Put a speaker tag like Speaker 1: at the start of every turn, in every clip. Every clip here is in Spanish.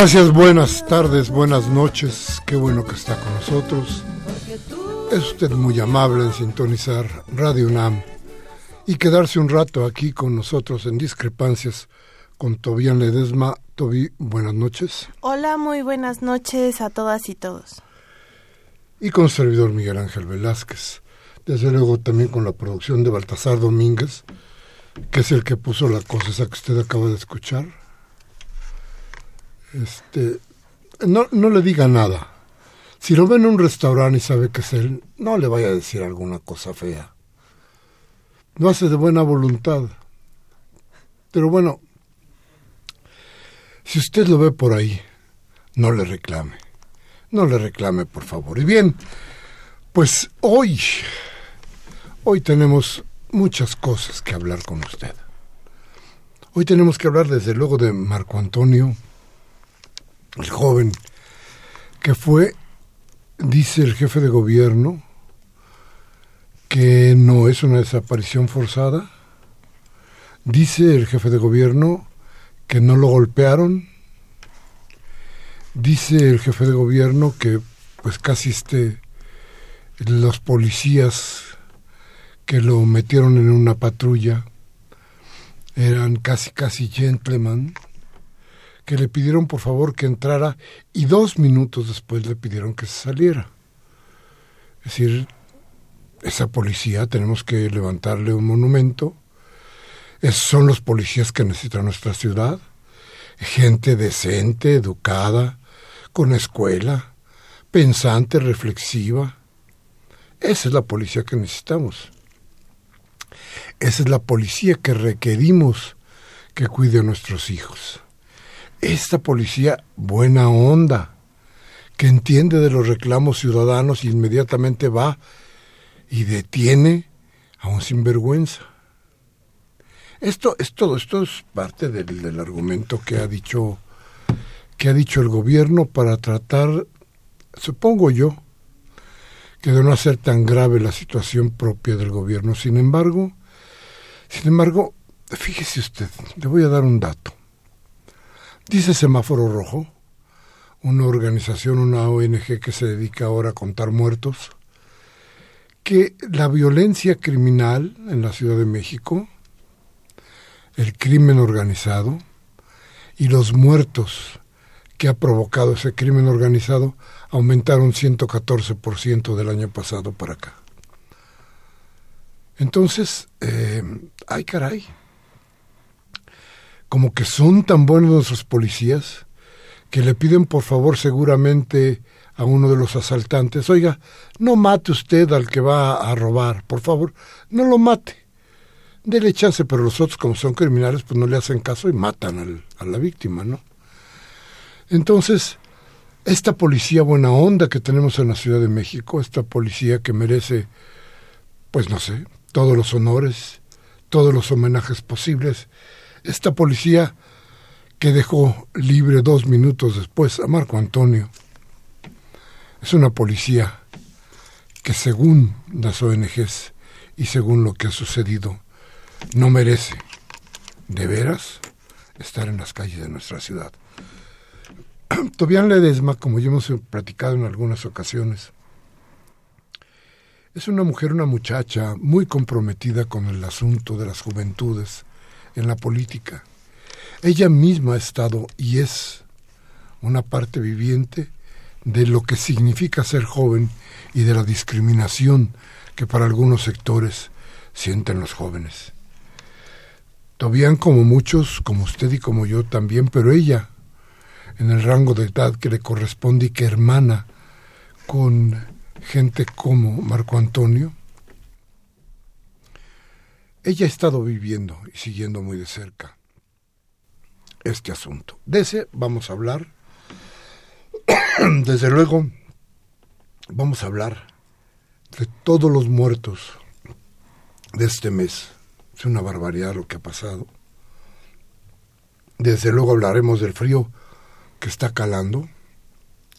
Speaker 1: Gracias, buenas tardes, buenas noches. Qué bueno que está con nosotros. Es usted muy amable en sintonizar Radio UNAM y quedarse un rato aquí con nosotros en Discrepancias con Tobián Ledesma. Tobi, buenas noches.
Speaker 2: Hola, muy buenas noches a todas y todos.
Speaker 1: Y con servidor Miguel Ángel Velázquez. Desde luego también con la producción de Baltasar Domínguez, que es el que puso la cosa esa que usted acaba de escuchar. Este, no, no le diga nada. Si lo ve en un restaurante y sabe que es él, no le vaya a decir alguna cosa fea no hace de buena voluntad. Pero bueno, si usted lo ve por ahí, no le reclame. No le reclame, por favor. Y bien, pues hoy, hoy tenemos muchas cosas que hablar con usted. Hoy tenemos que hablar desde luego de Marco Antonio, el joven que fue, dice el jefe de gobierno, que no es una desaparición forzada. Dice el jefe de gobierno que no lo golpearon. Dice el jefe de gobierno que pues casi este los policías que lo metieron en una patrulla eran casi casi gentlemen que le pidieron por favor que entrara y dos minutos después le pidieron que se saliera. Es decir, esa policía tenemos que levantarle un monumento. Esos son los policías que necesita nuestra ciudad. Gente decente, educada, con escuela, pensante, reflexiva. Esa es la policía que necesitamos. Esa es la policía que requerimos que cuide a nuestros hijos. Esta policía buena onda, que entiende de los reclamos ciudadanos y inmediatamente va y detiene a un sinvergüenza. Esto es todo, esto es parte del, del, argumento que ha dicho que ha dicho el gobierno para tratar, supongo yo, que de no hacer tan grave la situación propia del gobierno. Sin embargo, sin embargo, fíjese usted, le voy a dar un dato. Dice Semáforo Rojo, una organización, una ONG que se dedica ahora a contar muertos, que la violencia criminal en la Ciudad de México, el crimen organizado y los muertos que ha provocado ese crimen organizado aumentaron 114% del año pasado para acá. Entonces, eh, ay caray, como que son tan buenos nuestros policías que le piden por favor seguramente a uno de los asaltantes, oiga, no mate usted al que va a robar, por favor, no lo mate. Dele chance, pero los otros, como son criminales, pues no le hacen caso y matan a la víctima, ¿no? Entonces, esta policía buena onda que tenemos en la Ciudad de México, esta policía que merece, pues no sé, todos los honores, todos los homenajes posibles, esta policía que dejó libre dos minutos después a Marco Antonio. Es una policía que según las ONGs y según lo que ha sucedido, no merece, de veras, estar en las calles de nuestra ciudad. Tobián Ledesma, como ya hemos platicado en algunas ocasiones, es una mujer, una muchacha muy comprometida con el asunto de las juventudes en la política. Ella misma ha estado y es una parte viviente de lo que significa ser joven y de la discriminación que para algunos sectores sienten los jóvenes. Tobián, como muchos, como usted y como yo también, pero ella, en el rango de edad que le corresponde y que hermana con gente como Marco Antonio, ella ha estado viviendo y siguiendo muy de cerca este asunto. De ese vamos a hablar. Desde luego, vamos a hablar de todos los muertos de este mes. Es una barbaridad lo que ha pasado. Desde luego hablaremos del frío que está calando.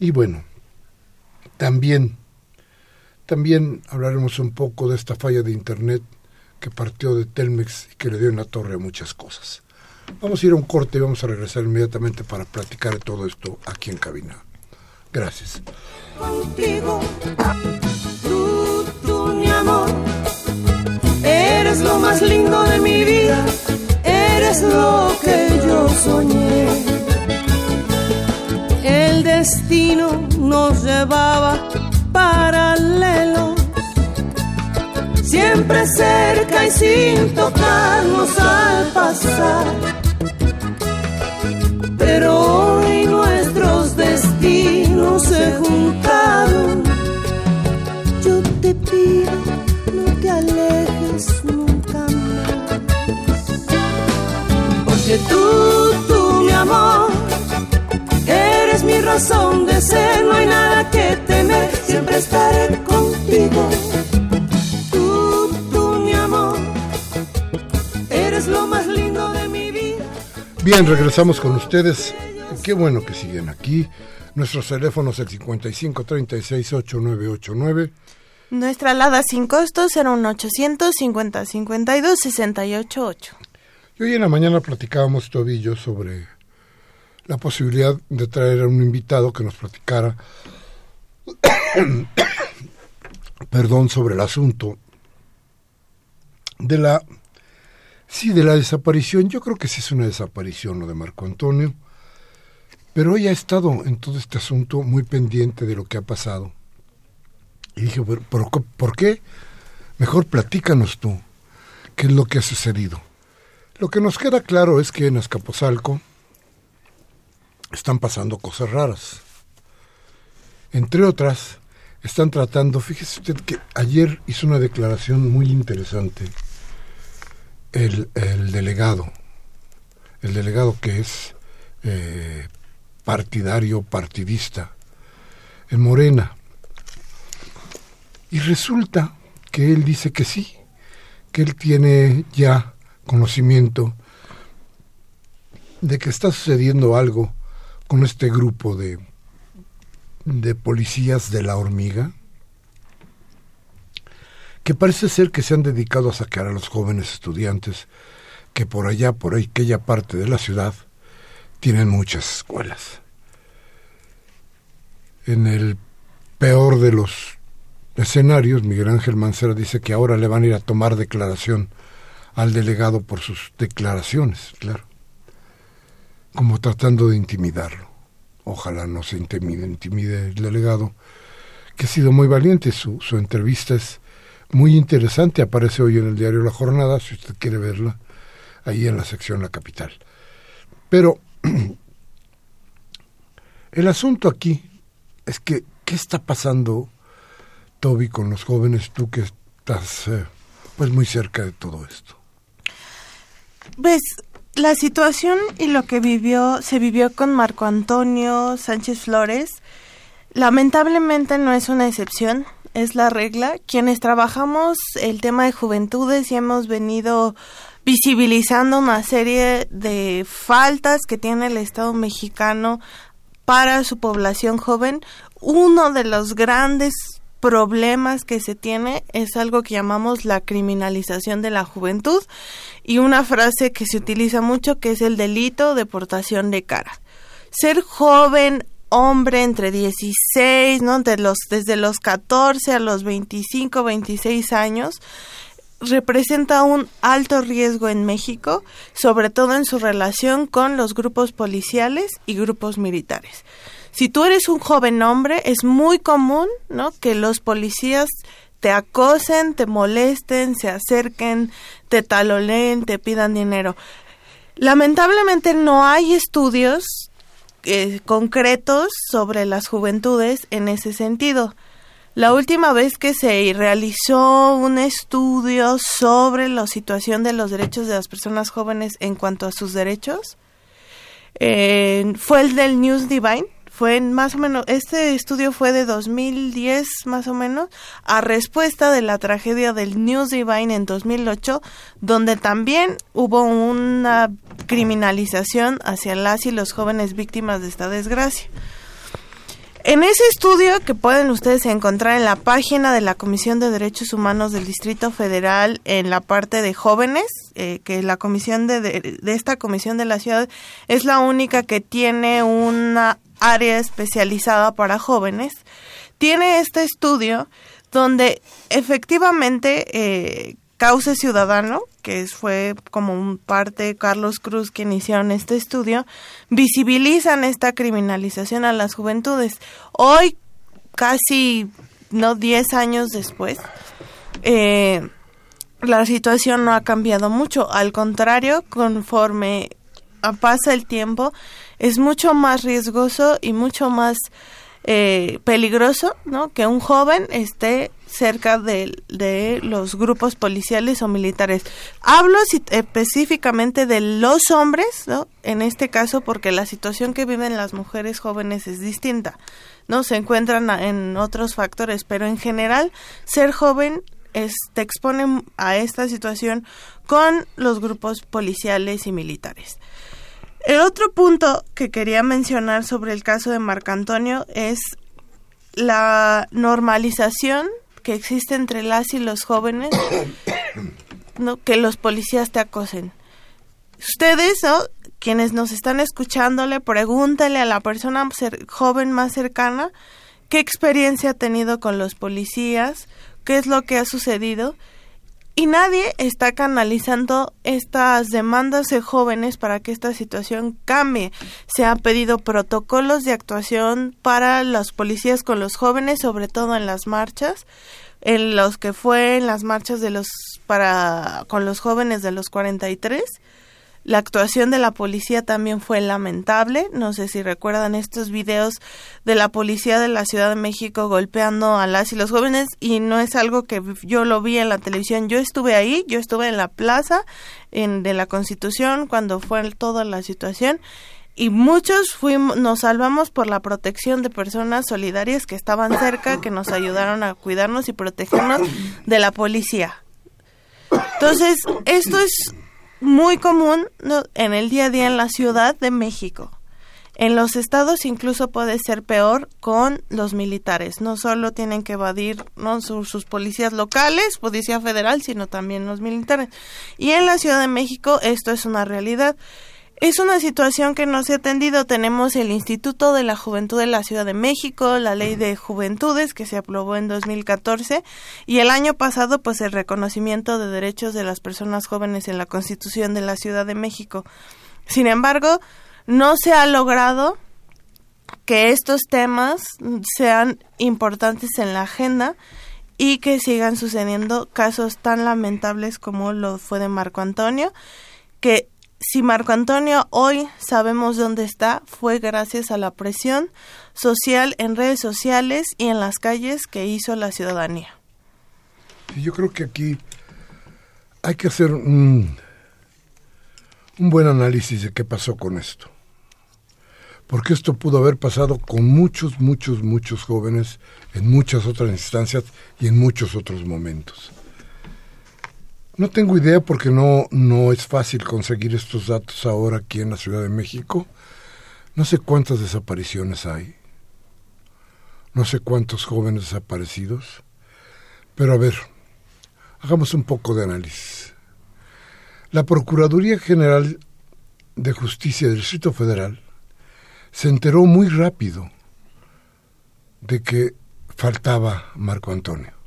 Speaker 1: Y bueno, también también hablaremos un poco de esta falla de Internet que partió de Telmex y que le dio en la torre a muchas cosas. Vamos a ir a un corte y vamos a regresar inmediatamente para platicar de todo esto aquí en cabina. Gracias.
Speaker 3: Contigo, tú, tú, mi amor, eres lo más lindo de mi vida, eres lo que yo soñé. El destino nos llevaba paralelos, siempre cerca y sin tocarnos al pasar. Pero hoy nuestros destinos se juntaron. Yo te pido, no te alejes nunca más. Porque tú, tú, mi amor, eres mi razón de ser, no hay nada que temer siempre estaré contigo.
Speaker 1: Bien, regresamos con ustedes. Qué bueno que siguen aquí. Nuestros teléfonos el 55 36 8989.
Speaker 2: Nuestra alada sin costos era un 850 52 68 8.
Speaker 1: Y hoy en la mañana platicábamos Tobillo sobre la posibilidad de traer a un invitado que nos platicara perdón, sobre el asunto de la sí de la desaparición. Yo creo que sí es una desaparición lo de Marco Antonio, pero ella ha estado en todo este asunto muy pendiente de lo que ha pasado. Y dije, "Pero, ¿por, por qué? Mejor platícanos tú, qué es lo que ha sucedido. Lo que nos queda claro es que en Azcapotzalco están pasando cosas raras. Entre otras, están tratando, fíjese usted que ayer hizo una declaración muy interesante el, el delegado, el delegado que es eh, partidario, partidista, en Morena. Y resulta que él dice que sí, que él tiene ya conocimiento de que está sucediendo algo con este grupo de, de policías de la hormiga, que parece ser que se han dedicado a saquear a los jóvenes estudiantes que por allá, por aquella parte de la ciudad, tienen muchas escuelas. En el peor de los escenarios, Miguel Ángel Mancera dice que ahora le van a ir a tomar declaración al delegado por sus declaraciones, claro, como tratando de intimidarlo. Ojalá no se intimide, intimide el delegado, que ha sido muy valiente. Su, su entrevista es muy interesante, aparece hoy en el diario La Jornada, si usted quiere verla, ahí en la sección La Capital. Pero el asunto aquí es que, ¿qué está pasando, Toby, con los jóvenes, tú que estás eh, pues muy cerca de todo esto?
Speaker 2: Pues la situación y lo que vivió, se vivió con Marco Antonio Sánchez Flores, lamentablemente no es una excepción, es la regla. Quienes trabajamos el tema de juventudes y hemos venido visibilizando una serie de faltas que tiene el Estado mexicano para su población joven. Uno de los grandes problemas que se tiene es algo que llamamos la criminalización de la juventud y una frase que se utiliza mucho que es el delito de portación de cara. Ser joven hombre entre 16, ¿no? De los, desde los 14 a los 25, 26 años, representa un alto riesgo en México, sobre todo en su relación con los grupos policiales y grupos militares. Si tú eres un joven hombre, es muy común, ¿no? Que los policías te acosen, te molesten, se acerquen, te taloleen, te pidan dinero. Lamentablemente no hay estudios eh, concretos sobre las juventudes en ese sentido. La última vez que se realizó un estudio sobre la situación de los derechos de las personas jóvenes en cuanto a sus derechos eh, fue el del News Divine. Fue más o menos, este estudio fue de 2010 más o menos, a respuesta de la tragedia del News Divine en 2008, donde también hubo una criminalización hacia las y los jóvenes víctimas de esta desgracia. En ese estudio que pueden ustedes encontrar en la página de la Comisión de Derechos Humanos del Distrito Federal en la parte de jóvenes, eh, que la comisión de, de, esta comisión de la ciudad es la única que tiene una área especializada para jóvenes, tiene este estudio donde efectivamente eh, Ciudadano, que fue como un parte Carlos Cruz quien hicieron este estudio, visibilizan esta criminalización a las juventudes. Hoy, casi no 10 años después, eh, la situación no ha cambiado mucho. Al contrario, conforme pasa el tiempo, es mucho más riesgoso y mucho más eh, peligroso, ¿no? Que un joven esté cerca de, de, los grupos policiales o militares. Hablo específicamente de los hombres, ¿no? En este caso, porque la situación que viven las mujeres jóvenes es distinta, ¿no? Se encuentran en otros factores, pero en general, ser joven te expone a esta situación con los grupos policiales y militares. El otro punto que quería mencionar sobre el caso de Marco Antonio es la normalización que existe entre las y los jóvenes, ¿no? que los policías te acosen. Ustedes, quienes nos están escuchándole, pregúntale a la persona joven más cercana qué experiencia ha tenido con los policías, qué es lo que ha sucedido y nadie está canalizando estas demandas de jóvenes para que esta situación cambie. Se han pedido protocolos de actuación para los policías con los jóvenes, sobre todo en las marchas, en los que fue en las marchas de los para con los jóvenes de los 43 la actuación de la policía también fue lamentable. No sé si recuerdan estos videos de la policía de la Ciudad de México golpeando a las y los jóvenes y no es algo que yo lo vi en la televisión. Yo estuve ahí, yo estuve en la plaza en, de la Constitución cuando fue toda la situación y muchos fuimos, nos salvamos por la protección de personas solidarias que estaban cerca, que nos ayudaron a cuidarnos y protegernos de la policía. Entonces, esto es muy común en el día a día en la Ciudad de México. En los estados incluso puede ser peor con los militares. No solo tienen que evadir ¿no? sus, sus, policías locales, policía federal, sino también los militares. Y en la Ciudad de México esto es una realidad. Es una situación que no se ha atendido. Tenemos el Instituto de la Juventud de la Ciudad de México, la Ley de Juventudes que se aprobó en 2014 y el año pasado pues el reconocimiento de derechos de las personas jóvenes en la Constitución de la Ciudad de México. Sin embargo, no se ha logrado que estos temas sean importantes en la agenda y que sigan sucediendo casos tan lamentables como lo fue de Marco Antonio, que si Marco Antonio hoy sabemos dónde está, fue gracias a la presión social en redes sociales y en las calles que hizo la ciudadanía.
Speaker 1: Yo creo que aquí hay que hacer un, un buen análisis de qué pasó con esto. Porque esto pudo haber pasado con muchos, muchos, muchos jóvenes en muchas otras instancias y en muchos otros momentos. No tengo idea porque no, no es fácil conseguir estos datos ahora aquí en la Ciudad de México. No sé cuántas desapariciones hay. No sé cuántos jóvenes desaparecidos. Pero a ver, hagamos un poco de análisis. La Procuraduría General de Justicia del Distrito Federal se enteró muy rápido de que faltaba Marco Antonio.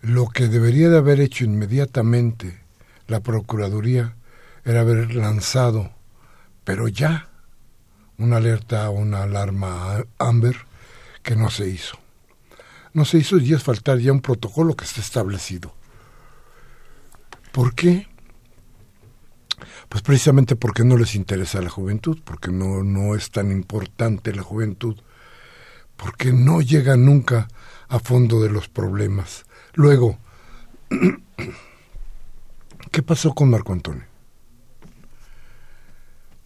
Speaker 1: Lo que debería de haber hecho inmediatamente la Procuraduría era haber lanzado, pero ya, una alerta una alarma Amber que no se hizo. No se hizo y es faltar ya un protocolo que está establecido. ¿Por qué? Pues precisamente porque no les interesa la juventud, porque no, no es tan importante la juventud, porque no llega nunca a fondo de los problemas. Luego, ¿qué pasó con Marco Antonio?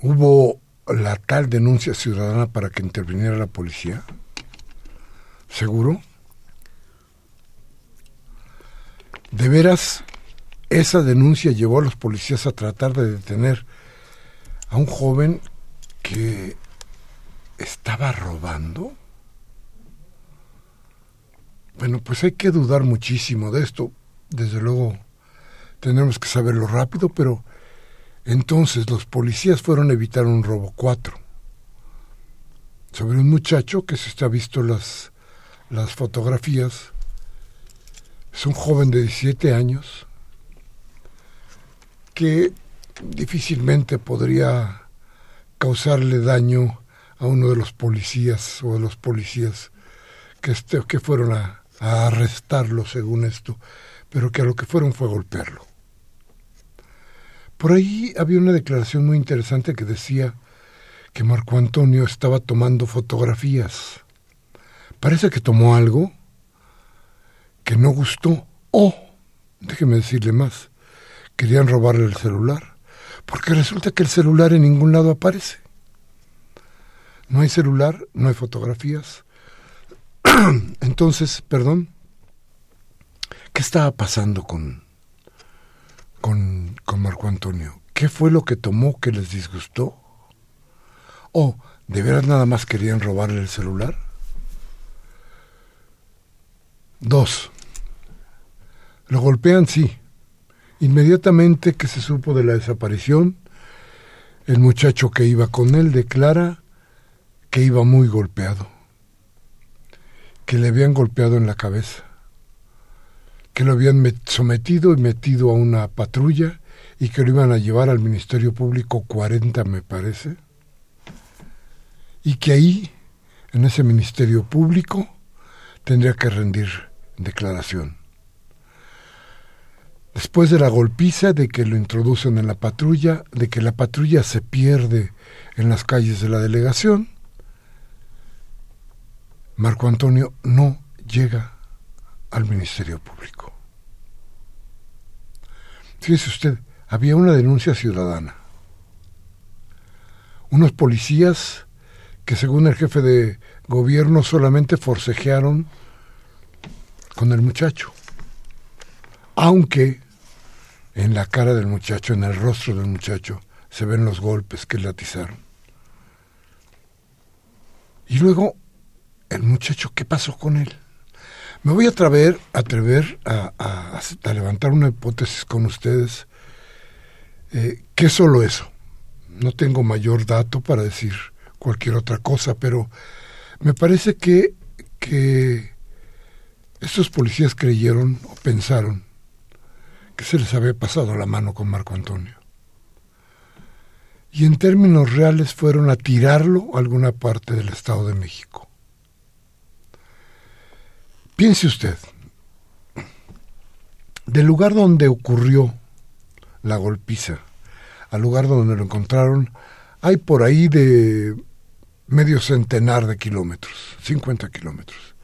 Speaker 1: ¿Hubo la tal denuncia ciudadana para que interviniera la policía? ¿Seguro? ¿De veras esa denuncia llevó a los policías a tratar de detener a un joven que estaba robando. Bueno, pues hay que dudar muchísimo de esto. Desde luego tenemos que saberlo rápido, pero entonces los policías fueron a evitar un robo 4 sobre un muchacho que se está visto las, las fotografías. Es un joven de 17 años que difícilmente podría causarle daño a uno de los policías o de los policías que, este, que fueron a, a arrestarlo según esto, pero que a lo que fueron fue a golpearlo. Por ahí había una declaración muy interesante que decía que Marco Antonio estaba tomando fotografías. Parece que tomó algo que no gustó. O, déjeme decirle más, querían robarle el celular, porque resulta que el celular en ningún lado aparece. No hay celular, no hay fotografías. Entonces, perdón, ¿qué estaba pasando con, con, con Marco Antonio? ¿Qué fue lo que tomó que les disgustó? ¿O de veras nada más querían robarle el celular? Dos, lo golpean, sí, Inmediatamente que se supo de la desaparición, el muchacho que iba con él declara que iba muy golpeado, que le habían golpeado en la cabeza, que lo habían sometido y metido a una patrulla y que lo iban a llevar al Ministerio Público 40, me parece, y que ahí, en ese Ministerio Público, tendría que rendir declaración. Después de la golpiza, de que lo introducen en la patrulla, de que la patrulla se pierde en las calles de la delegación, Marco Antonio no llega al Ministerio Público. Fíjese usted, había una denuncia ciudadana. Unos policías que según el jefe de gobierno solamente forcejearon con el muchacho aunque en la cara del muchacho, en el rostro del muchacho, se ven los golpes que le atizaron. Y luego, el muchacho, ¿qué pasó con él? Me voy a atrever, atrever a, levantar una hipótesis con ustedes, eh, que es solo eso. No tengo mayor dato para decir cualquier otra cosa, pero me parece que, que estos policías creyeron o pensaron que se les había pasado la mano con Marco Antonio. Y en términos reales fueron a tirarlo a alguna parte del Estado de México. Piense usted, del lugar donde ocurrió la golpiza al lugar donde lo encontraron, hay por ahí de medio centenar de kilómetros, 50 kilómetros.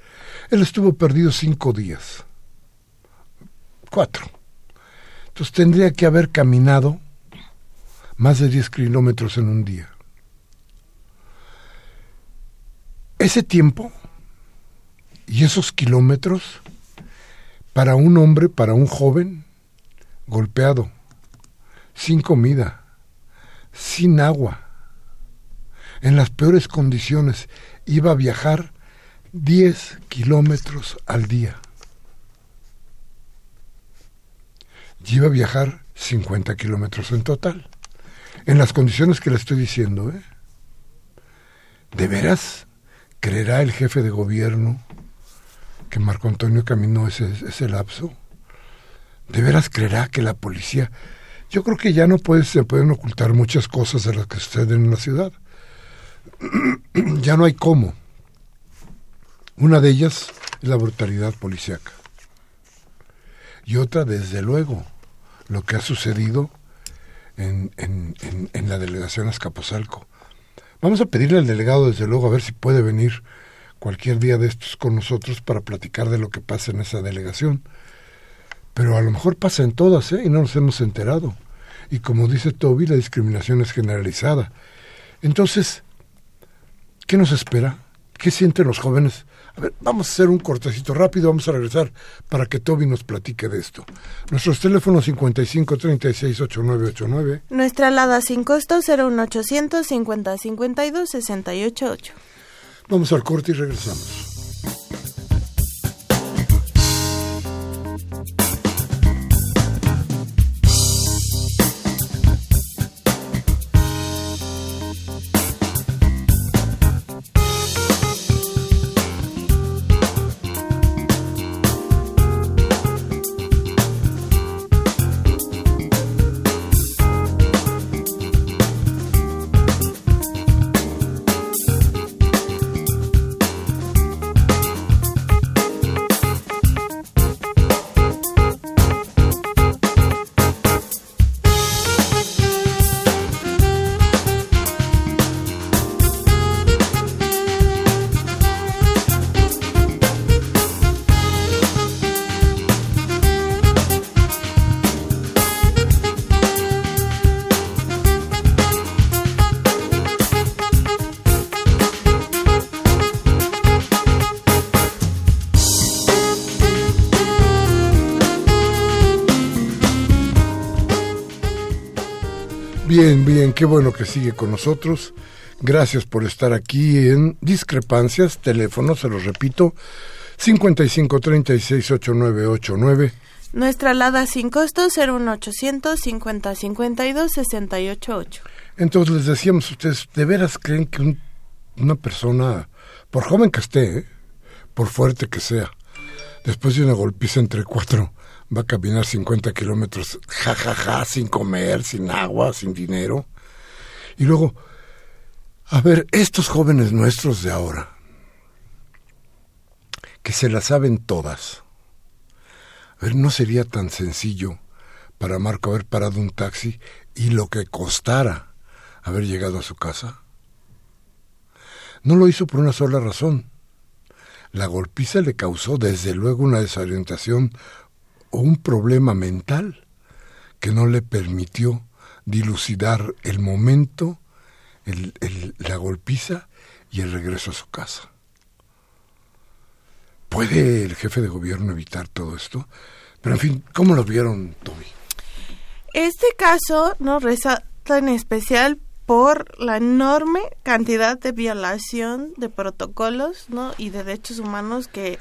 Speaker 1: Él estuvo perdido cinco días, cuatro. Entonces tendría que haber caminado más de 10 kilómetros en un día. Ese tiempo y esos kilómetros para un hombre, para un joven, golpeado, sin comida, sin agua, en las peores condiciones, iba a viajar 10 kilómetros al día. Y iba a viajar 50 kilómetros en total. En las condiciones que le estoy diciendo, ¿eh? ¿De veras creerá el jefe de gobierno que Marco Antonio caminó ese, ese lapso? ¿De veras creerá que la policía... Yo creo que ya no se pueden ocultar muchas cosas de las que suceden en la ciudad. ya no hay cómo. Una de ellas es la brutalidad policíaca. Y otra, desde luego, lo que ha sucedido en, en, en, la delegación Azcapotzalco. Vamos a pedirle al delegado, desde luego, a ver si puede venir cualquier día de estos con nosotros para platicar de lo que pasa en esa delegación. Pero a lo mejor pasa en todas, ¿eh? Y no nos hemos enterado. Y como dice Toby, la discriminación es generalizada. Entonces, ¿qué nos espera? ¿Qué sienten los jóvenes a ver, vamos a hacer un cortecito rápido, vamos a regresar para que Toby nos platique de esto. Nuestros teléfonos 55 36 8989.
Speaker 2: Nuestra alada sin costo 01800 50 52 688.
Speaker 1: Vamos al corte y regresamos. Bien, bien, qué bueno que sigue con nosotros. Gracias por estar aquí en Discrepancias. Teléfono, se los repito, 55368989.
Speaker 2: Nuestra alada sin costo 01800 5052 688.
Speaker 1: Entonces les decíamos, ustedes de veras creen que una persona, por joven que esté, ¿eh? por fuerte que sea, después de una golpiza entre cuatro, va a caminar 50 kilómetros, jajaja, sin comer, sin agua, sin dinero. Y luego, a ver, estos jóvenes nuestros de ahora, que se las saben todas, a ver, ¿no sería tan sencillo para Marco haber parado un taxi y lo que costara haber llegado a su casa? No lo hizo por una sola razón. La golpiza le causó desde luego una desorientación o un problema mental que no le permitió dilucidar el momento, el, la golpiza y el regreso a su casa. ¿Puede el jefe de gobierno evitar todo esto? Pero en fin, ¿cómo lo vieron, Toby?
Speaker 2: Este caso no resalta en especial por la enorme cantidad de violación de protocolos ¿no? y de derechos humanos que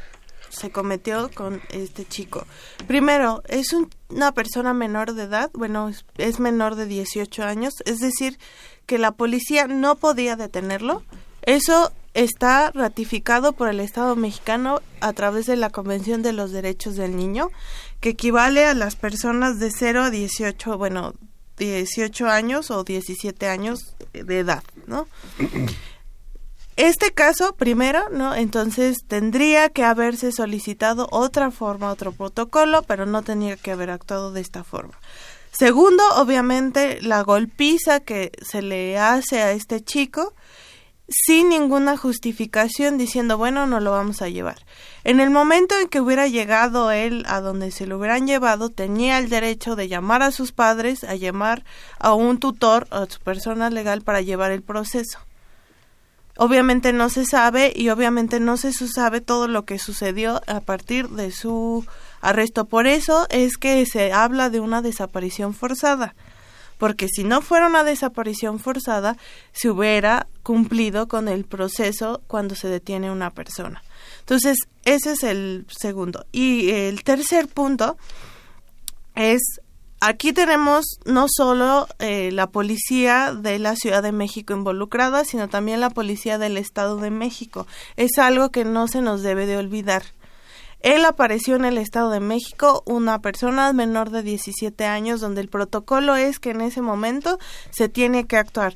Speaker 2: se cometió con este chico. Primero, es una persona menor de edad, bueno, es, menor de 18 años, es decir, que la policía no podía detenerlo. Eso está ratificado por el Estado mexicano a través de la Convención de los Derechos del Niño, que equivale a las personas de 0 a 18, bueno, 18 años o 17 años de edad, ¿no? Este caso, primero, ¿no? Entonces tendría que haberse solicitado otra forma, otro protocolo, pero no tenía que haber actuado de esta forma. Segundo, obviamente, la golpiza que se le hace a este chico sin ninguna justificación diciendo, bueno, no lo vamos a llevar. En el momento en que hubiera llegado él a donde se lo hubieran llevado, tenía el derecho de llamar a sus padres, a llamar a un tutor, a su persona legal para llevar el proceso. Obviamente no se sabe y obviamente no se sabe todo lo que sucedió a partir de su arresto. Por eso es que se habla de una desaparición forzada porque si no fuera una desaparición forzada, se hubiera cumplido con el proceso cuando se detiene una persona. Entonces, ese es el segundo. Y el tercer punto es, aquí tenemos no solo eh, la policía de la Ciudad de México involucrada, sino también la policía del Estado de México. Es algo que no se nos debe de olvidar. Él apareció en el Estado de México, una persona menor de 17 años, donde el protocolo es que en ese momento se tiene que actuar.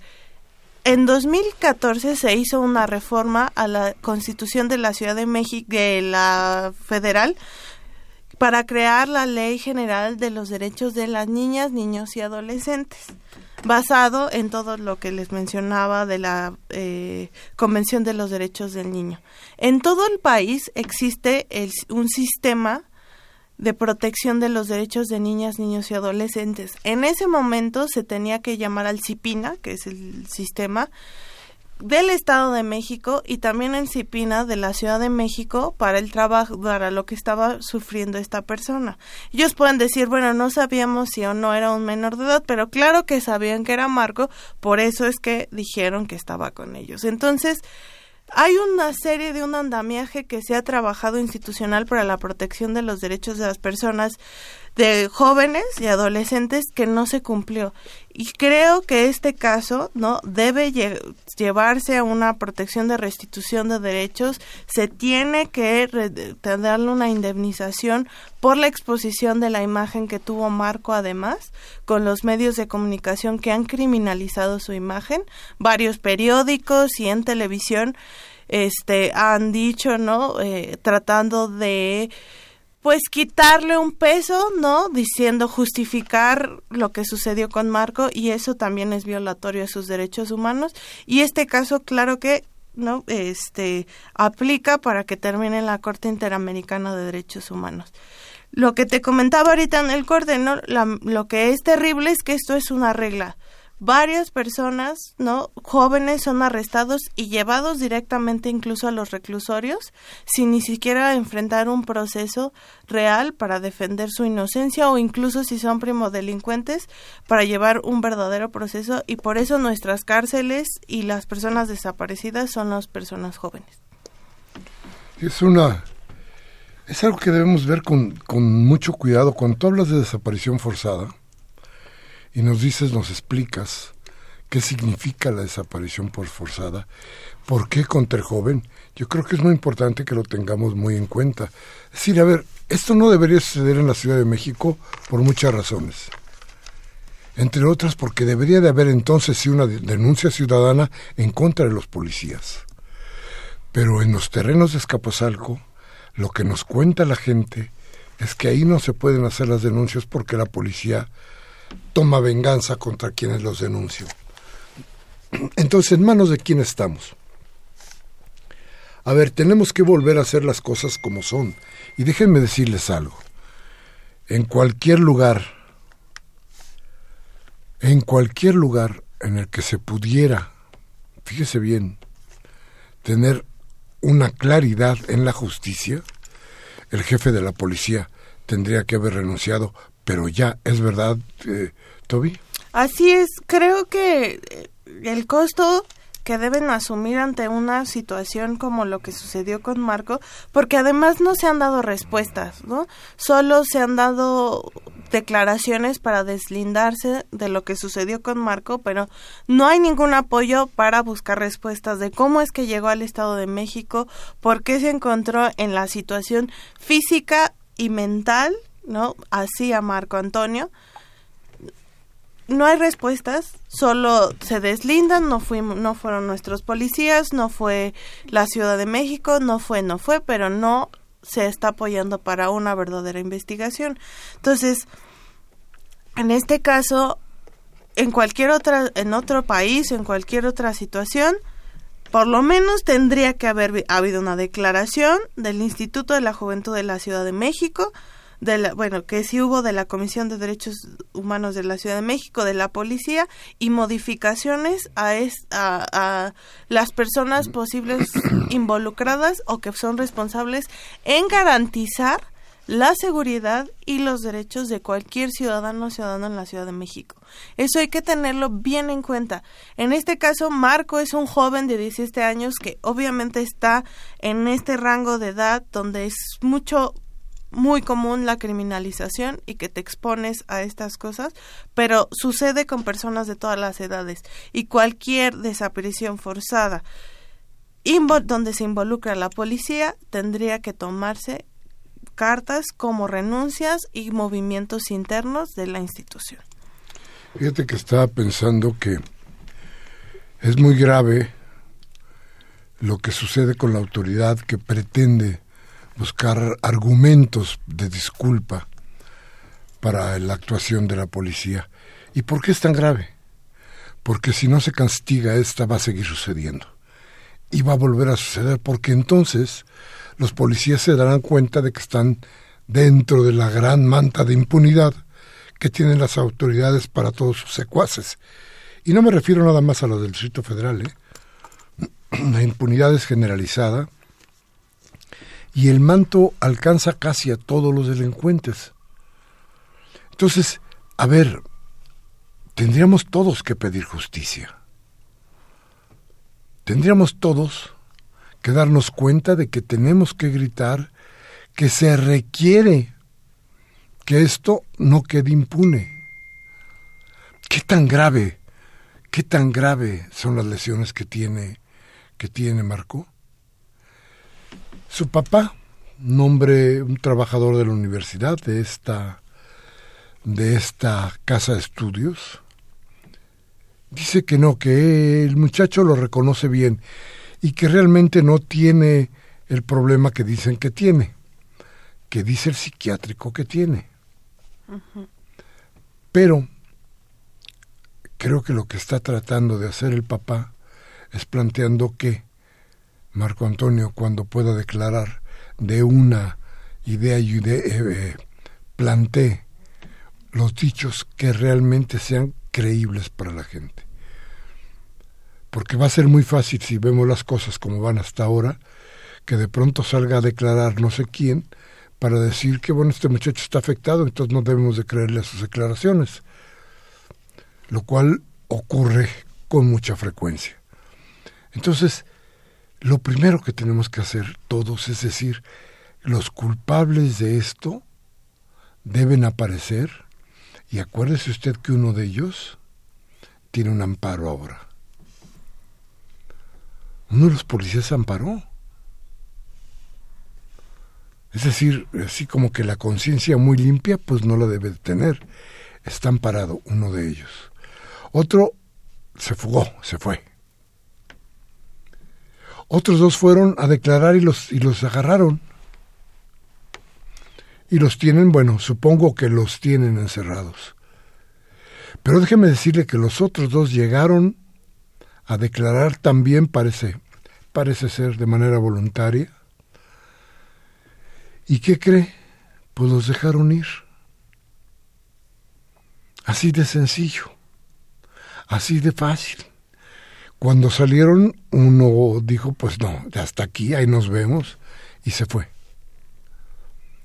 Speaker 2: En 2014 se hizo una reforma a la Constitución de la Ciudad de México, de la federal, para crear la Ley General de los Derechos de las Niñas, Niños y Adolescentes basado en todo lo que les mencionaba de la eh, Convención de los Derechos del Niño. En todo el país existe un sistema de protección de los derechos de niñas, niños y adolescentes. En ese momento se tenía que llamar al CIPINA, que es el sistema, del Estado de México y también en Cipina de la Ciudad de México para el trabajo, para lo que estaba sufriendo esta persona. Ellos pueden decir, bueno, no sabíamos si o no era un menor de edad, pero claro que sabían que era Marco, por eso es que dijeron que estaba con ellos. Entonces, hay una serie de un andamiaje que se ha trabajado institucional para la protección de los derechos de las personas de jóvenes y adolescentes que no se cumplió. Y creo que este caso no debe llevarse a una protección de restitución de derechos. Se tiene que darle una indemnización por la exposición de la imagen que tuvo Marco además con los medios de comunicación que han criminalizado su imagen. Varios periódicos y en televisión este han dicho no eh, tratando de pues quitarle un peso, ¿no? Diciendo justificar lo que sucedió con Marco y eso también es violatorio a sus derechos humanos y este caso claro que no este aplica para que termine la Corte Interamericana de Derechos Humanos. Lo que te comentaba ahorita en el corte, ¿no? lo que es terrible es que esto es una regla varias personas, ¿no? Jóvenes son arrestados y llevados directamente incluso a los reclusorios sin ni siquiera enfrentar un proceso real para defender su inocencia o incluso si son primodelincuentes para llevar un verdadero proceso y por eso nuestras cárceles y las personas desaparecidas son las personas jóvenes.
Speaker 1: Es una es algo que debemos ver con, con mucho cuidado. Cuando tú hablas de desaparición forzada, y nos dices, nos explicas qué significa la desaparición por forzada, por qué contra el joven. Yo creo que es muy importante que lo tengamos muy en cuenta. Es decir, a ver, esto no debería suceder en la Ciudad de México por muchas razones. Entre otras porque debería de haber entonces sí una denuncia ciudadana en contra de los policías. Pero en los terrenos de Escapozalco, lo que nos cuenta la gente es que ahí no se pueden hacer las denuncias porque la policía toma venganza contra quienes los denuncian. Entonces, ¿en manos de quién estamos? A ver, tenemos que volver a hacer las cosas como son. Y déjenme decirles algo. En cualquier lugar, en cualquier lugar en el que se pudiera, fíjese bien, tener una claridad en la justicia, el jefe de la policía tendría que haber renunciado pero ya, ¿es verdad, eh, Toby?
Speaker 2: Así es, creo que eh, el costo que deben asumir ante una situación como lo que sucedió con Marco, porque además no se han dado respuestas, ¿no? Solo se han dado declaraciones para deslindarse de lo que sucedió con Marco, pero no hay ningún apoyo para buscar respuestas de cómo es que llegó al Estado de México, por qué se encontró en la situación física y mental ¿no? Así a Marco Antonio. No hay respuestas, solo se deslindan, no fuimos, no fueron nuestros policías, no fue la Ciudad de México, no fue, no fue, pero no se está apoyando para una verdadera investigación. Entonces, en este caso, en cualquier otra, en otro país, en cualquier otra situación, por lo menos tendría que haber habido una declaración del Instituto de la Juventud de la Ciudad de México, de la, bueno, que sí hubo de la Comisión de Derechos Humanos de la Ciudad de México, de la policía y modificaciones a, a, las personas posibles involucradas o que son responsables en garantizar la seguridad y los derechos de cualquier ciudadano o ciudadano en la Ciudad de México. Eso hay que tenerlo bien en cuenta. En este caso, Marco es un joven de 17 años que obviamente está en este rango de edad donde es mucho muy común la criminalización y que te expones a estas cosas, pero sucede con personas de todas las edades y cualquier desaparición forzada donde se involucra la policía tendría que tomarse cartas como renuncias y movimientos internos de la institución.
Speaker 1: Fíjate que estaba pensando que es muy grave lo que sucede con la autoridad que pretende buscar argumentos de disculpa para la actuación de la policía. ¿Y por qué es tan grave? Porque si no se castiga esta va a seguir sucediendo. Y va a volver a suceder porque entonces los policías se darán cuenta de que están dentro de la gran manta de impunidad que tienen las autoridades para todos sus secuaces. Y no me refiero nada más a lo del Distrito Federal. ¿eh? La impunidad es generalizada y el manto alcanza casi a todos los delincuentes. Entonces, a ver, tendríamos todos que pedir justicia. Tendríamos todos que darnos cuenta de que tenemos que gritar que se requiere que esto no quede impune. ¿Qué tan grave, qué tan grave son las lesiones que tiene, que tiene Marco? Su papá, nombre, un trabajador de la universidad, de esta, de esta casa de estudios, dice que no, que el muchacho lo reconoce bien y que realmente no tiene el problema que dicen que tiene, que dice el psiquiátrico que tiene. Pero creo que lo que está tratando de hacer el papá es planteando que Marco Antonio, cuando pueda declarar de una idea y eh, eh, plantee los dichos que realmente sean creíbles para la gente porque va a ser muy fácil si vemos las cosas como van hasta ahora, que de pronto salga a declarar no sé quién para decir que bueno, este muchacho está afectado, entonces no debemos de creerle a sus declaraciones, lo cual ocurre con mucha frecuencia. Entonces, lo primero que tenemos que hacer todos es decir, los culpables de esto deben aparecer y acuérdese usted que uno de ellos tiene un amparo ahora uno de los policías amparó. Es decir, así como que la conciencia muy limpia, pues no la debe de tener. Está amparado uno de ellos. Otro se fugó, se fue. Otros dos fueron a declarar y los, y los agarraron. Y los tienen, bueno, supongo que los tienen encerrados. Pero déjeme decirle que los otros dos llegaron a declarar también parece, parece ser de manera voluntaria. ¿Y qué cree? Pues los dejaron ir. Así de sencillo, así de fácil. Cuando salieron, uno dijo, pues no, hasta aquí, ahí nos vemos, y se fue.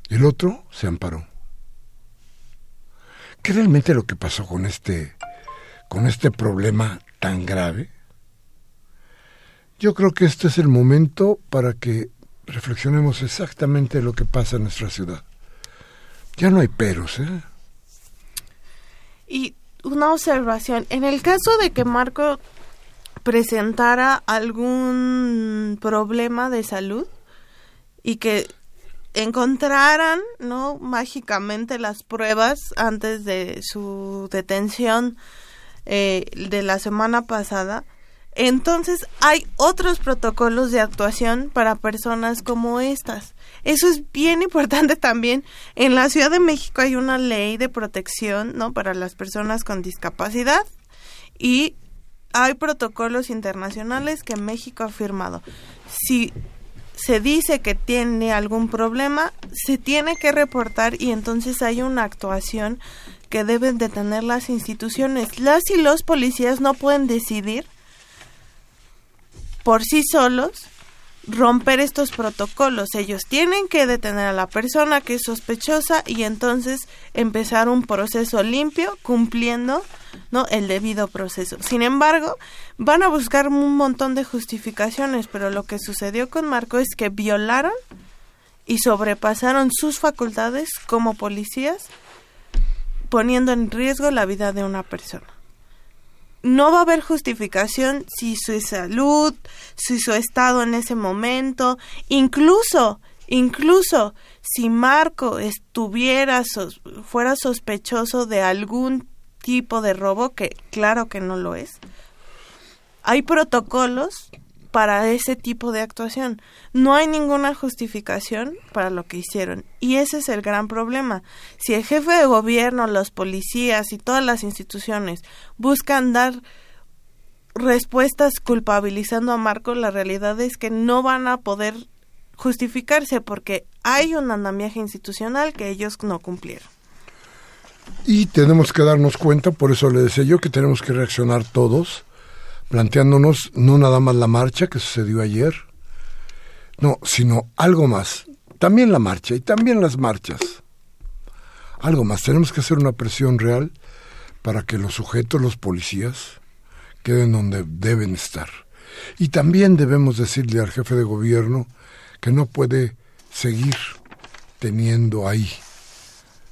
Speaker 1: El otro se amparó. ¿Qué realmente lo que pasó con este, con este problema tan grave? Yo creo que este es el momento para que reflexionemos exactamente lo que pasa en nuestra ciudad. Ya no hay peros, ¿eh?
Speaker 2: Y una observación, en el caso de que Marco presentara algún problema de salud y que encontraran, ¿no? Mágicamente las pruebas antes de su detención eh, de la semana pasada, entonces hay otros protocolos de actuación para personas como estas. Eso es bien importante también. En la Ciudad de México hay una ley de protección, ¿no? Para las personas con discapacidad y hay protocolos internacionales que México ha firmado. Si se dice que tiene algún problema, se tiene que reportar y entonces hay una actuación que deben de tener las instituciones. Las y los policías no pueden decidir por sí solos romper estos protocolos. Ellos tienen que detener a la persona que es sospechosa y entonces empezar un proceso limpio cumpliendo no el debido proceso. Sin embargo, van a buscar un montón de justificaciones, pero lo que sucedió con Marco es que violaron y sobrepasaron sus facultades como policías poniendo en riesgo la vida de una persona no va a haber justificación si su salud, si su estado en ese momento, incluso, incluso si Marco estuviera, fuera sospechoso de algún tipo de robo, que claro que no lo es. Hay protocolos para ese tipo de actuación. No hay ninguna justificación para lo que hicieron. Y ese es el gran problema. Si el jefe de gobierno, los policías y todas las instituciones buscan dar respuestas culpabilizando a Marco, la realidad es que no van a poder justificarse porque hay un andamiaje institucional que ellos no cumplieron.
Speaker 1: Y tenemos que darnos cuenta, por eso le decía yo que tenemos que reaccionar todos planteándonos no nada más la marcha que sucedió ayer, no, sino algo más. También la marcha y también las marchas. Algo más. Tenemos que hacer una presión real para que los sujetos, los policías, queden donde deben estar. Y también debemos decirle al jefe de gobierno que no puede seguir teniendo ahí,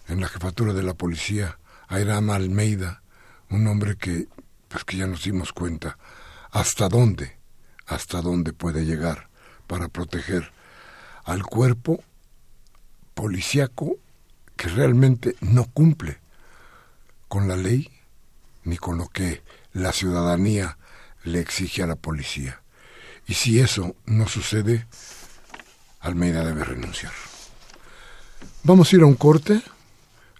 Speaker 1: en la jefatura de la policía, a Irán Almeida, un hombre que pues que ya nos dimos cuenta hasta dónde, hasta dónde puede llegar para proteger al cuerpo policíaco que realmente no cumple con la ley ni con lo que la ciudadanía le exige a la policía. Y si eso no sucede, Almeida debe renunciar. Vamos a ir a un corte.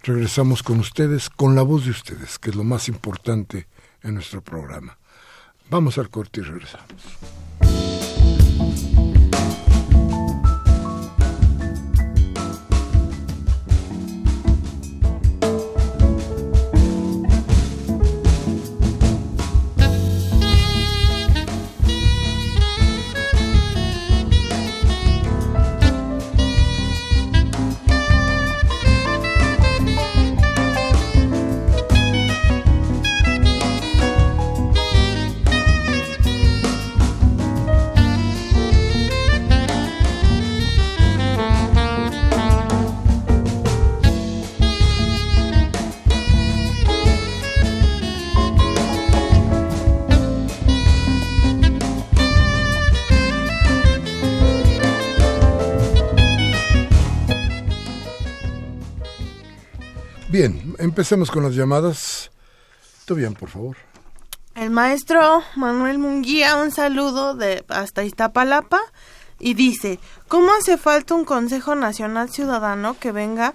Speaker 1: Regresamos con ustedes, con la voz de ustedes, que es lo más importante en nuestro programa. Vamos al corte y regresamos. Empecemos con las llamadas. Tú bien, por favor.
Speaker 2: El maestro Manuel Munguía, un saludo de hasta Iztapalapa y dice, ¿cómo hace falta un Consejo Nacional Ciudadano que venga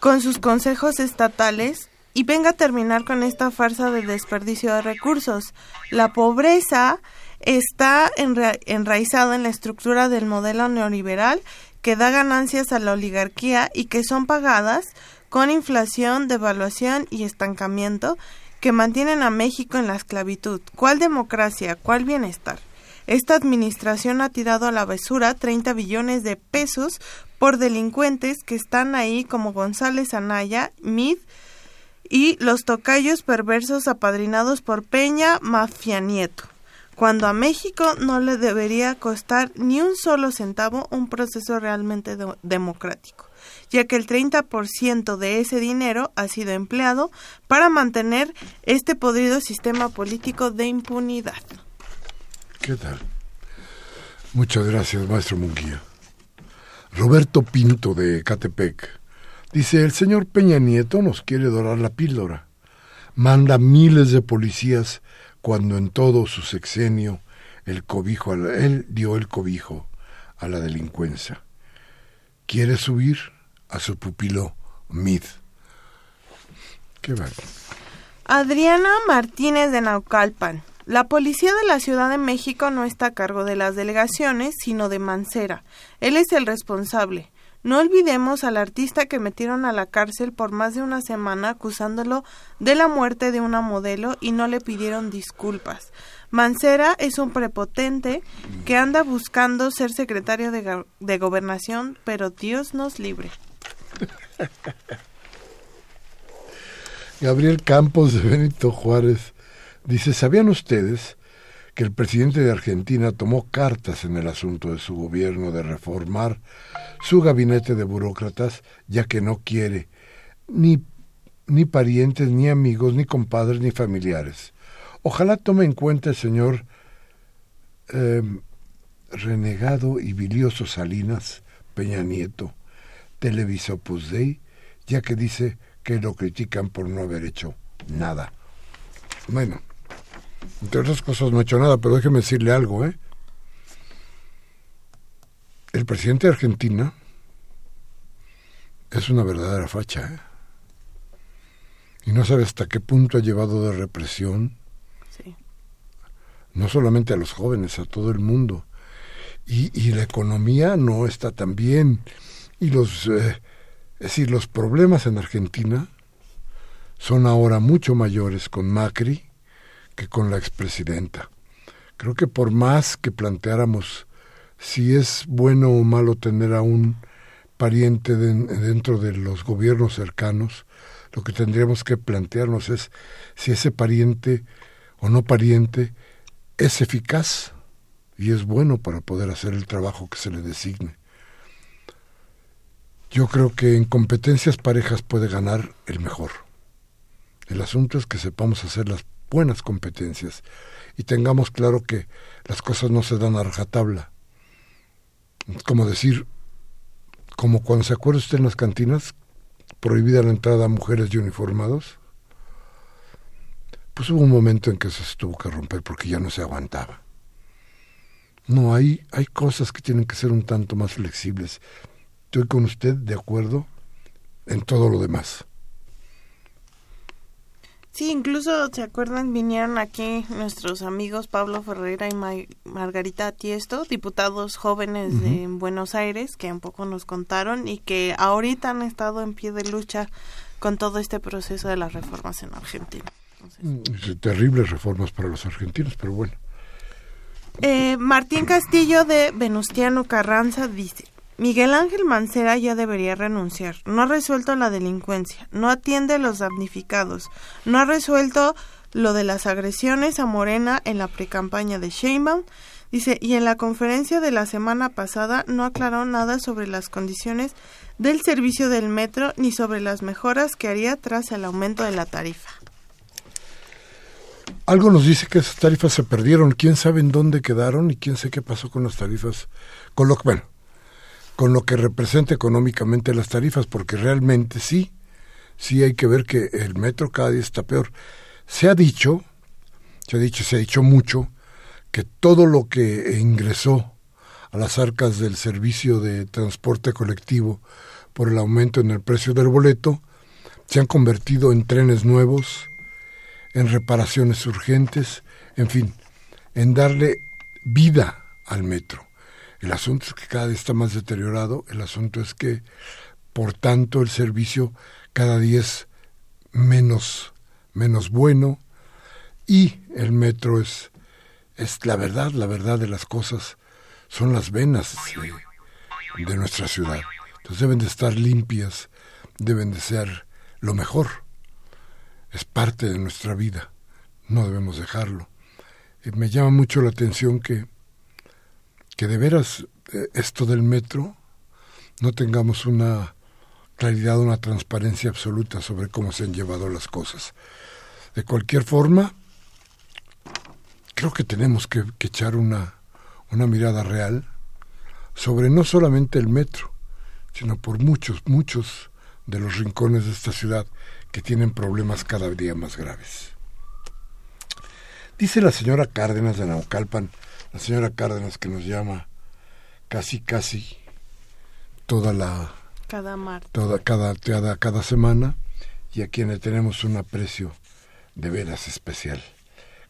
Speaker 2: con sus consejos estatales y venga a terminar con esta farsa de desperdicio de recursos? La pobreza está enraizada en la estructura del modelo neoliberal que da ganancias a la oligarquía y que son pagadas con inflación, devaluación y estancamiento que mantienen a México en la esclavitud. ¿Cuál democracia? ¿Cuál bienestar? Esta administración ha tirado a la basura 30 billones de pesos por delincuentes que están ahí como González Anaya, Mid y los tocayos perversos apadrinados por Peña Mafia Nieto, cuando a México no le debería costar ni un solo centavo un proceso realmente democrático ya que el 30% de ese dinero ha sido empleado para mantener este podrido sistema político de impunidad.
Speaker 1: ¿Qué tal? Muchas gracias, maestro Munguía. Roberto Pinto de Catepec dice, el señor Peña Nieto nos quiere dorar la píldora. Manda miles de policías cuando en todo su sexenio el cobijo, él dio el cobijo a la delincuencia. ¿Quiere subir? A su pupilo Mid.
Speaker 2: Adriana Martínez de Naucalpan La policía de la Ciudad de México no está a cargo de las delegaciones, sino de Mancera. Él es el responsable. No olvidemos al artista que metieron a la cárcel por más de una semana acusándolo de la muerte de una modelo y no le pidieron disculpas. Mancera es un prepotente que anda buscando ser secretario de, de gobernación, pero Dios nos libre.
Speaker 1: Gabriel Campos de Benito Juárez dice, ¿sabían ustedes que el presidente de Argentina tomó cartas en el asunto de su gobierno de reformar su gabinete de burócratas, ya que no quiere ni, ni parientes, ni amigos, ni compadres, ni familiares. Ojalá tome en cuenta el señor em, renegado y bilioso Salinas Peña Nieto, televisó Dei, ya que dice que lo critican por no haber hecho nada. Bueno, entre otras cosas no ha hecho nada, pero déjeme decirle algo, ¿eh? El presidente de Argentina es una verdadera facha, ¿eh? Y no sabe hasta qué punto ha llevado de represión.
Speaker 2: Sí.
Speaker 1: No solamente a los jóvenes, a todo el mundo. Y, y la economía no está tan bien. Y los, eh, es decir, los problemas en Argentina son ahora mucho mayores con Macri que con la expresidenta. Creo que por más que planteáramos si es bueno o malo tener a un pariente dentro de los gobiernos cercanos, lo que tendríamos que plantearnos es si ese pariente o no pariente es eficaz y es bueno para poder hacer el trabajo que se le designe. Yo creo que en competencias parejas puede ganar el mejor. El asunto es que sepamos hacer las buenas competencias y tengamos claro que las cosas no se dan a rajatabla. Como decir, como cuando se acuerda usted en las cantinas, prohibida la entrada a mujeres y uniformados, pues hubo un momento en que se tuvo que romper porque ya no se aguantaba. No, hay, hay cosas que tienen que ser un tanto más flexibles. Estoy con usted de acuerdo en todo lo demás.
Speaker 2: Sí, incluso, ¿se acuerdan? Vinieron aquí nuestros amigos Pablo Ferreira y Margarita Tiesto, diputados jóvenes de Buenos Aires, que un poco nos contaron y que ahorita han estado en pie de lucha con todo este proceso de las reformas en Argentina.
Speaker 1: Mm, terribles reformas para los argentinos, pero bueno.
Speaker 2: Eh, Martín Castillo de Venustiano Carranza dice, Miguel Ángel Mancera ya debería renunciar. No ha resuelto la delincuencia, no atiende a los damnificados, no ha resuelto lo de las agresiones a Morena en la precampaña de Sheinbaum. Dice, y en la conferencia de la semana pasada no aclaró nada sobre las condiciones del servicio del metro ni sobre las mejoras que haría tras el aumento de la tarifa.
Speaker 1: Algo nos dice que esas tarifas se perdieron. ¿Quién sabe en dónde quedaron y quién sabe qué pasó con las tarifas? Con bueno, con lo que representa económicamente las tarifas, porque realmente sí, sí hay que ver que el metro cada día está peor. Se ha dicho, se ha dicho, se ha dicho mucho, que todo lo que ingresó a las arcas del servicio de transporte colectivo por el aumento en el precio del boleto se han convertido en trenes nuevos, en reparaciones urgentes, en fin, en darle vida al metro. El asunto es que cada día está más deteriorado, el asunto es que, por tanto, el servicio cada día es menos, menos bueno y el metro es, es la verdad, la verdad de las cosas, son las venas de, de nuestra ciudad. Entonces deben de estar limpias, deben de ser lo mejor. Es parte de nuestra vida, no debemos dejarlo. Eh, me llama mucho la atención que que de veras eh, esto del metro no tengamos una claridad, una transparencia absoluta sobre cómo se han llevado las cosas. De cualquier forma, creo que tenemos que, echar una, una mirada real sobre no solamente el metro, sino por muchos, muchos de los rincones de esta ciudad que tienen problemas cada día más graves. Dice la señora Cárdenas de Naucalpan, la señora Cárdenas que nos llama casi casi toda la
Speaker 2: cada
Speaker 1: toda cada, cada cada semana y a quienes tenemos un aprecio de veras especial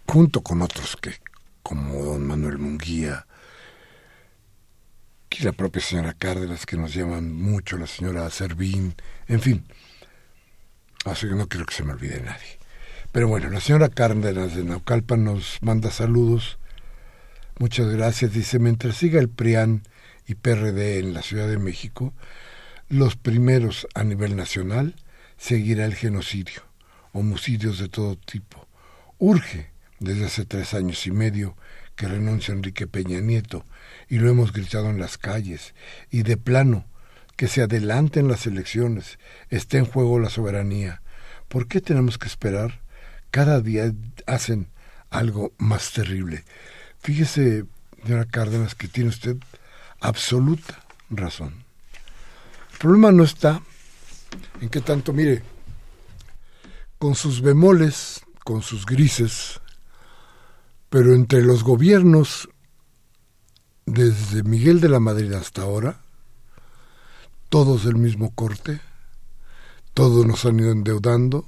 Speaker 1: junto con otros que, como don Manuel Munguía, y la propia señora Cárdenas, que nos llaman mucho, la señora Servín, en fin. Así que no quiero que se me olvide nadie. Pero bueno, la señora Cárdenas de Naucalpan nos manda saludos. Muchas gracias. Dice, mientras siga el PRIAN y PRD en la Ciudad de México, los primeros a nivel nacional, seguirá el genocidio, homicidios de todo tipo. Urge, desde hace tres años y medio, que renuncie Enrique Peña Nieto, y lo hemos gritado en las calles, y de plano, que se adelanten las elecciones, esté en juego la soberanía. ¿Por qué tenemos que esperar? Cada día hacen algo más terrible. Fíjese, señora Cárdenas, que tiene usted absoluta razón. El problema no está en que tanto, mire, con sus bemoles, con sus grises, pero entre los gobiernos, desde Miguel de la Madrid hasta ahora, todos del mismo corte, todos nos han ido endeudando,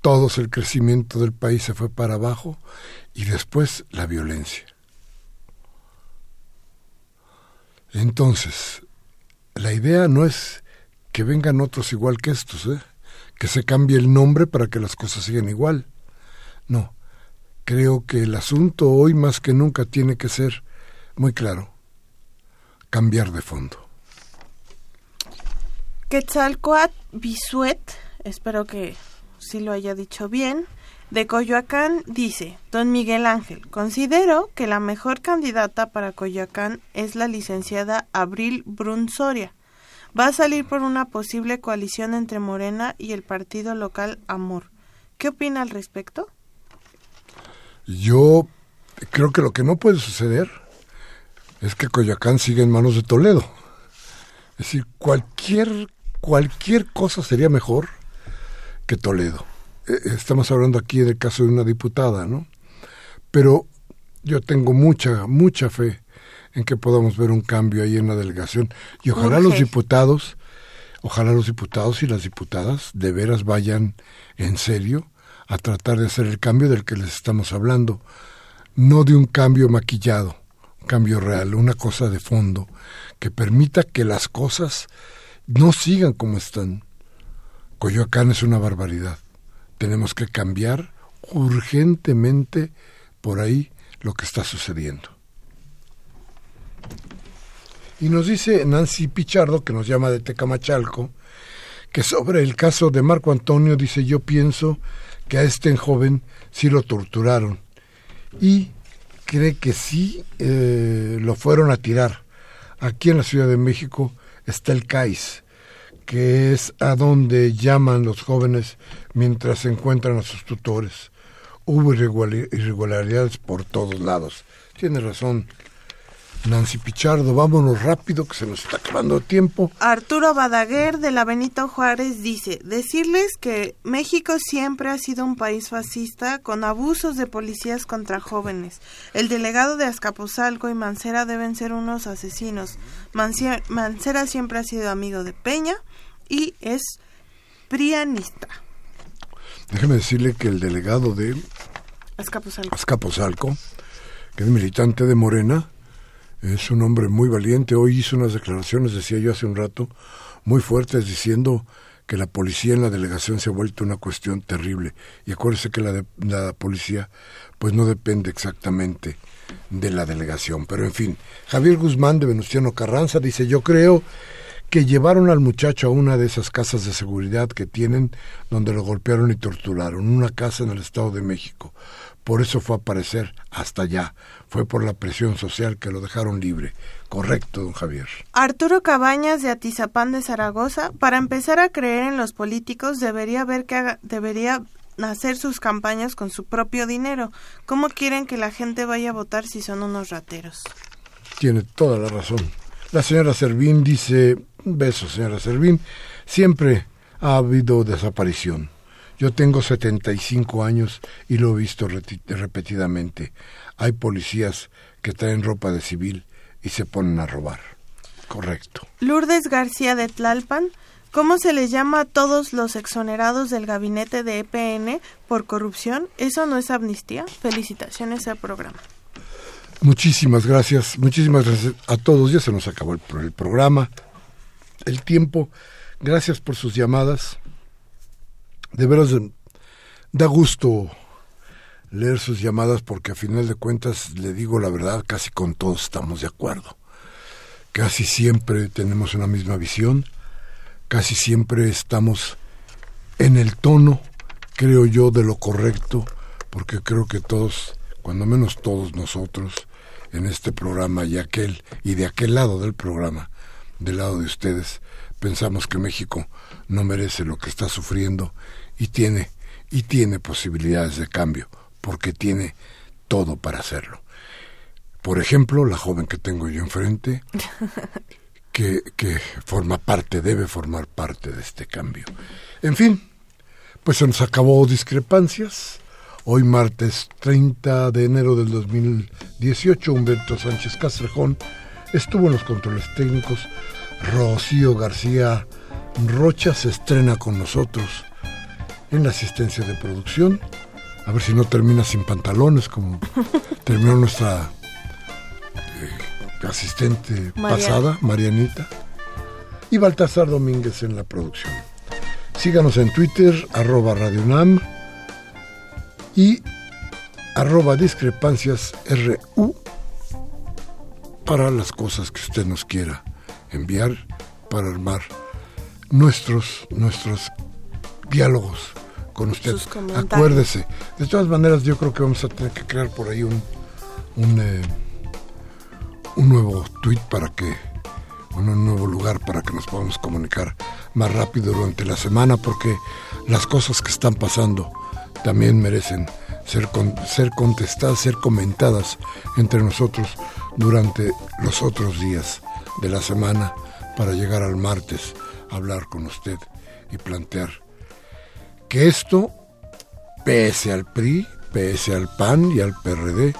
Speaker 1: todos el crecimiento del país se fue para abajo y después la violencia. Entonces, la idea no es que vengan otros igual que estos, ¿eh? que se cambie el nombre para que las cosas sigan igual. No, creo que el asunto hoy más que nunca tiene que ser muy claro, cambiar de fondo.
Speaker 2: Quetzalcoatl Bisuet, espero que sí lo haya dicho bien, de Coyoacán dice, don Miguel Ángel, considero que la mejor candidata para Coyoacán es la licenciada Abril Brunsoria. Va a salir por una posible coalición entre Morena y el partido local Amor. ¿Qué opina al respecto?
Speaker 1: Yo creo que lo que no puede suceder es que Coyoacán siga en manos de Toledo. Es decir, cualquier, cualquier cosa sería mejor que Toledo. Eh, estamos hablando aquí del caso de una diputada, ¿no? Pero yo tengo mucha, mucha fe en que podamos ver un cambio ahí en la delegación. Y ojalá los diputados, ojalá los diputados y las diputadas de veras vayan en serio a tratar de hacer el cambio del que les estamos hablando, no de un cambio maquillado, un cambio real, una cosa de fondo, que permita que las cosas no sigan como están. Coyoacán es una barbaridad. Tenemos que cambiar urgentemente por ahí lo que está sucediendo. Y nos dice Nancy Pichardo, que nos llama de Tecamachalco, que sobre el caso de Marco Antonio dice yo pienso que a este joven sí lo torturaron y cree que sí eh, lo fueron a tirar. Aquí en la Ciudad de México está el CAIS, que es a donde llaman los jóvenes mientras se encuentran a sus tutores. Hubo irregularidades por todos lados. Tiene razón Nancy Pichardo, vámonos rápido que se nos está acabando el tiempo.
Speaker 2: Arturo Badaguer de la Benito Juárez dice, decirles que México siempre ha sido un país fascista con abusos de policías contra jóvenes. El delegado de Azcapotzalco y Mancera deben ser unos asesinos. Mancera siempre ha sido amigo de Peña y es prianista.
Speaker 1: Déjeme decirle que el delegado de
Speaker 2: Azcapotzalco,
Speaker 1: Azcapotzalco que es militante de Morena, es un hombre muy valiente. Hoy hizo unas declaraciones, decía yo hace un rato, muy fuertes diciendo que la policía en la delegación se ha vuelto una cuestión terrible. Y acuérdese que la, la policía pues no depende exactamente de la delegación. Pero en fin, Javier Guzmán de Venustiano Carranza dice, yo creo que llevaron al muchacho a una de esas casas de seguridad que tienen donde lo golpearon y torturaron, una casa en el Estado de México. Por eso fue a aparecer hasta allá. Fue por la presión social que lo dejaron libre. Correcto, don Javier.
Speaker 2: Arturo Cabañas de Atizapán de Zaragoza, para empezar a creer en los políticos debería ver que debería hacer sus campañas con su propio dinero. ¿Cómo quieren que la gente vaya a votar si son unos rateros?
Speaker 1: Tiene toda la razón. La señora Servín dice, beso señora Servín, siempre ha habido desaparición. Yo tengo 75 años y lo he visto repetidamente. Hay policías que traen ropa de civil y se ponen a robar. Correcto.
Speaker 2: Lourdes García de Tlalpan. ¿Cómo se les llama a todos los exonerados del gabinete de EPN por corrupción? ¿Eso no es amnistía? Felicitaciones al programa.
Speaker 1: Muchísimas gracias, muchísimas gracias a todos. Ya se nos acabó el, el programa, el tiempo. Gracias por sus llamadas. De veras, da gusto leer sus llamadas porque a final de cuentas, le digo la verdad, casi con todos estamos de acuerdo. Casi siempre tenemos una misma visión casi siempre estamos en el tono, creo yo, de lo correcto, porque creo que todos, cuando menos todos nosotros, en este programa y aquel, y de aquel lado del programa, del lado de ustedes, pensamos que México no merece lo que está sufriendo y tiene, y tiene posibilidades de cambio, porque tiene todo para hacerlo. Por ejemplo, la joven que tengo yo enfrente, que, que forma parte, debe formar parte de este cambio. En fin, pues se nos acabó discrepancias. Hoy martes 30 de enero del 2018, Humberto Sánchez Castrejón estuvo en los controles técnicos. Rocío García Rocha se estrena con nosotros en la asistencia de producción. A ver si no termina sin pantalones como terminó nuestra asistente pasada, Marianita, y Baltasar Domínguez en la producción. Síganos en Twitter, arroba radionam y arroba discrepancias RU para las cosas que usted nos quiera enviar para armar nuestros, nuestros diálogos con usted. Acuérdese. De todas maneras, yo creo que vamos a tener que crear por ahí un, un eh, un nuevo tweet para que, un nuevo lugar para que nos podamos comunicar más rápido durante la semana, porque las cosas que están pasando también merecen ser, ser contestadas, ser comentadas entre nosotros durante los otros días de la semana para llegar al martes a hablar con usted y plantear que esto, pese al PRI, pese al PAN y al PRD,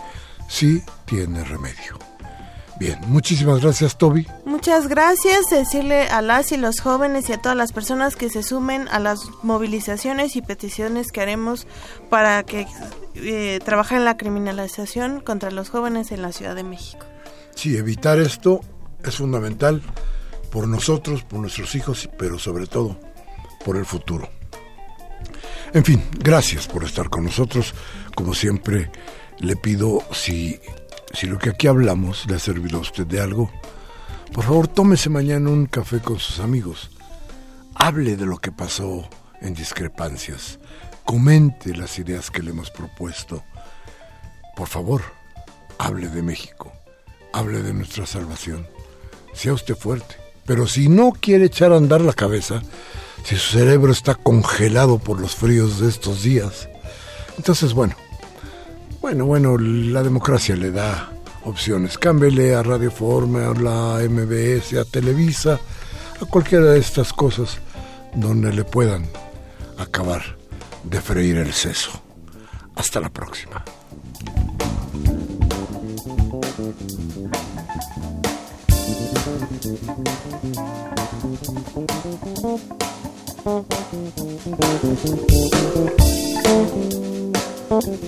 Speaker 1: sí tiene remedio. Bien, muchísimas gracias Toby.
Speaker 2: Muchas gracias, decirle a las y los jóvenes y a todas las personas que se sumen a las movilizaciones y peticiones que haremos para que eh, trabajen en la criminalización contra los jóvenes en la Ciudad de México.
Speaker 1: Sí, evitar esto es fundamental por nosotros, por nuestros hijos, pero sobre todo por el futuro. En fin, gracias por estar con nosotros. Como siempre, le pido si si lo que aquí hablamos le ha servido a usted de algo, por favor tómese mañana un café con sus amigos. Hable de lo que pasó en discrepancias. Comente las ideas que le hemos propuesto. Por favor, hable de México. Hable de nuestra salvación. Sea usted fuerte. Pero si no quiere echar a andar la cabeza, si su cerebro está congelado por los fríos de estos días, entonces bueno, bueno, bueno, la democracia le da opciones. Cámbele a Radio Forma, a la MBS, a Televisa, a cualquiera de estas cosas donde le puedan acabar de freír el seso. Hasta la próxima. Thank